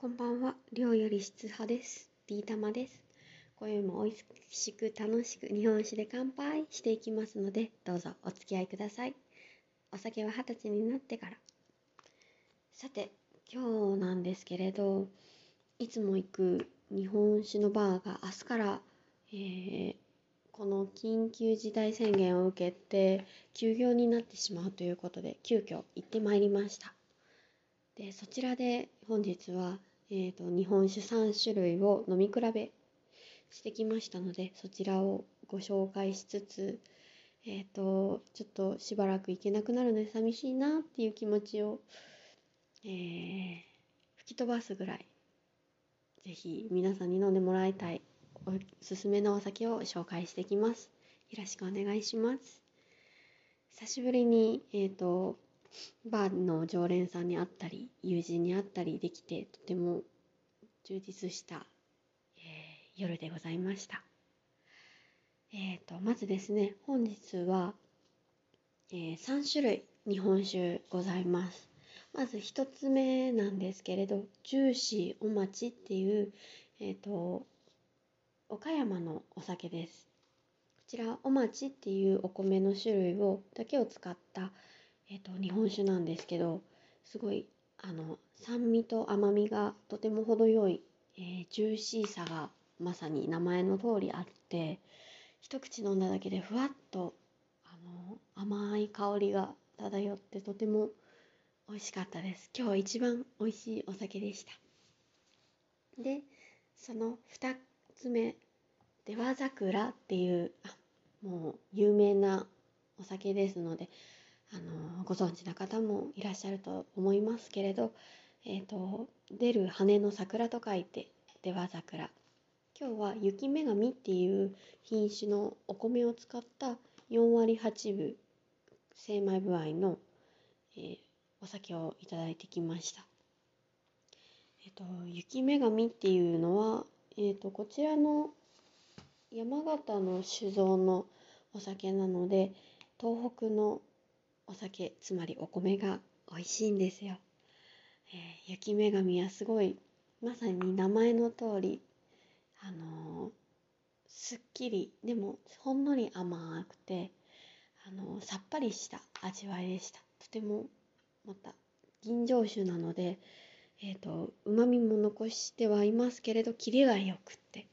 こんばんは。量より質派です。D 玉です。今宵も美味しく楽しく日本酒で乾杯していきますので、どうぞお付き合いください。お酒は二十歳になってから。さて、今日なんですけれど、いつも行く日本酒のバーが明日から、えーこの緊急事態宣言を受けて休業になってしまうということで急遽行ってまいりましたでそちらで本日は、えー、と日本酒3種類を飲み比べしてきましたのでそちらをご紹介しつつえっ、とちょっとしばらく行けなくなるので寂しいなっていう気持ちを、えー吹き飛ばすぐらいぜひ皆さんに飲んでもらいたいおすすめのお酒を紹介してきます。よろしくお願いします。久しぶりに、えっ、と、バーの常連さんに会ったり、友人に会ったりできて、とても充実した、えー夜でございました。えっ、と、まずですね、本日は、え3種類日本酒ございます。まず一つ目なんですけれど、ジューシーお待ちっていう、えっ、と、岡山のお酒です。こちら、お町っていうお米の種類をだけを使った、えっと日本酒なんですけど、すごいあの酸味と甘みがとても程よい、えージューシーさがまさに名前の通りあって、一口飲んだだけでふわっとあの甘い香りが漂ってとても美味しかったです。今日一番美味しいお酒でした。で、その2つ目出羽桜っていうあもう有名なお酒ですのであのご存知な方もいらっしゃると思いますけれど、えー、と出る羽の桜と書いて出羽桜今日は雪女神っていう品種のお米を使った4割8分精米部合の、えーお酒をいただいてきました。えっと、雪女神っていうのは、えっと、こちらの山形の酒造のお酒なので東北のお酒つまりお米が美味しいんですよ。えー雪女神はすごいまさに名前の通りあのーすっきりでもほんのり甘くてあのーさっぱりした味わいでした。とてもまた吟醸酒なのでえー、とうまみも残してはいますけれどキレがよくって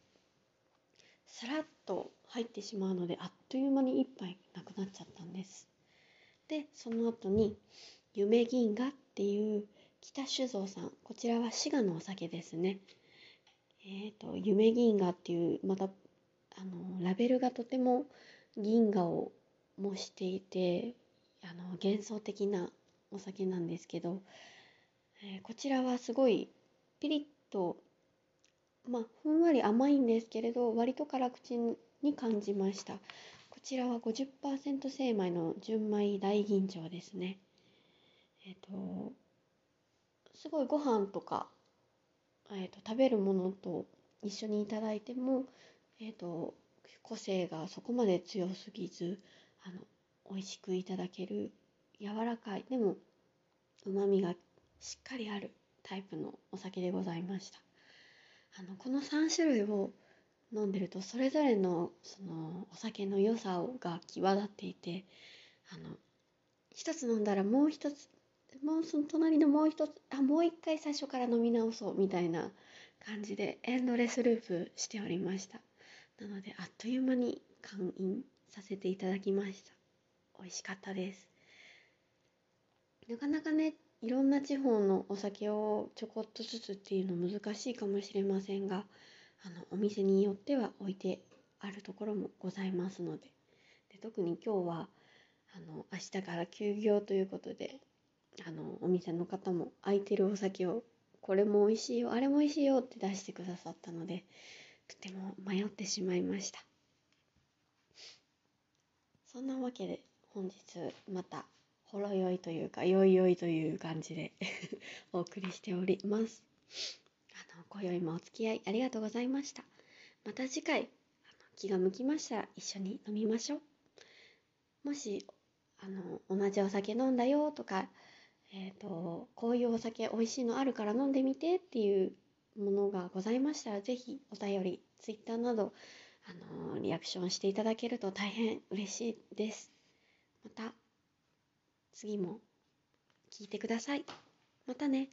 さらっと入ってしまうのであっという間に一杯なくなっちゃったんですでその後に夢銀河っていう北酒造さんこちらは滋賀のお酒ですね。えっ、と夢銀河っていうまたあのラベルがとても銀河を模していてあの幻想的なお酒なんですけどえーこちらはすごいピリッとまあふんわり甘いんですけれど割と辛口に感じました。ちらは50%精米の純米大吟醸ですね。えっ、とすごいご飯とか、えー、と食べるものと一緒にいただいてもえっ、と個性がそこまで強すぎずあの美味しくいただける柔らかいでもうまみがしっかりあるタイプのお酒でございました。あのこの3種類を飲んでるとそれぞれのそのお酒の良さが際立っていてあの一つ飲んだらもう一つもうその隣のもう一つあもう一回最初から飲み直そうみたいな感じでエンドレスループしておりました。なのであっという間に完飲させていただきました。美味しかったです。なかなかねいろんな地方のお酒をちょこっとずつっていうの難しいかもしれませんがあのお店によっては置いてあるところもございますので。で特に今日はあの明日から休業ということであのお店の方も空いてるお酒をこれも美味しいよあれも美味しいよって出してくださったのでとても迷ってしまいました。そんなわけで本日またほろ酔いというかよいよいという感じで お送りしております。今宵もお付き合いありがとうございましたまた次回気が向きましたら一緒に飲みましょうもしあの同じお酒飲んだよとか、えっ、ー、と、こういうお酒美味しいのあるから飲んでみてっていうものがございましたら、ぜひお便り、ツイッターなど、あの、リアクションしていただけると大変嬉しいです。また、次も聞いてください。またね。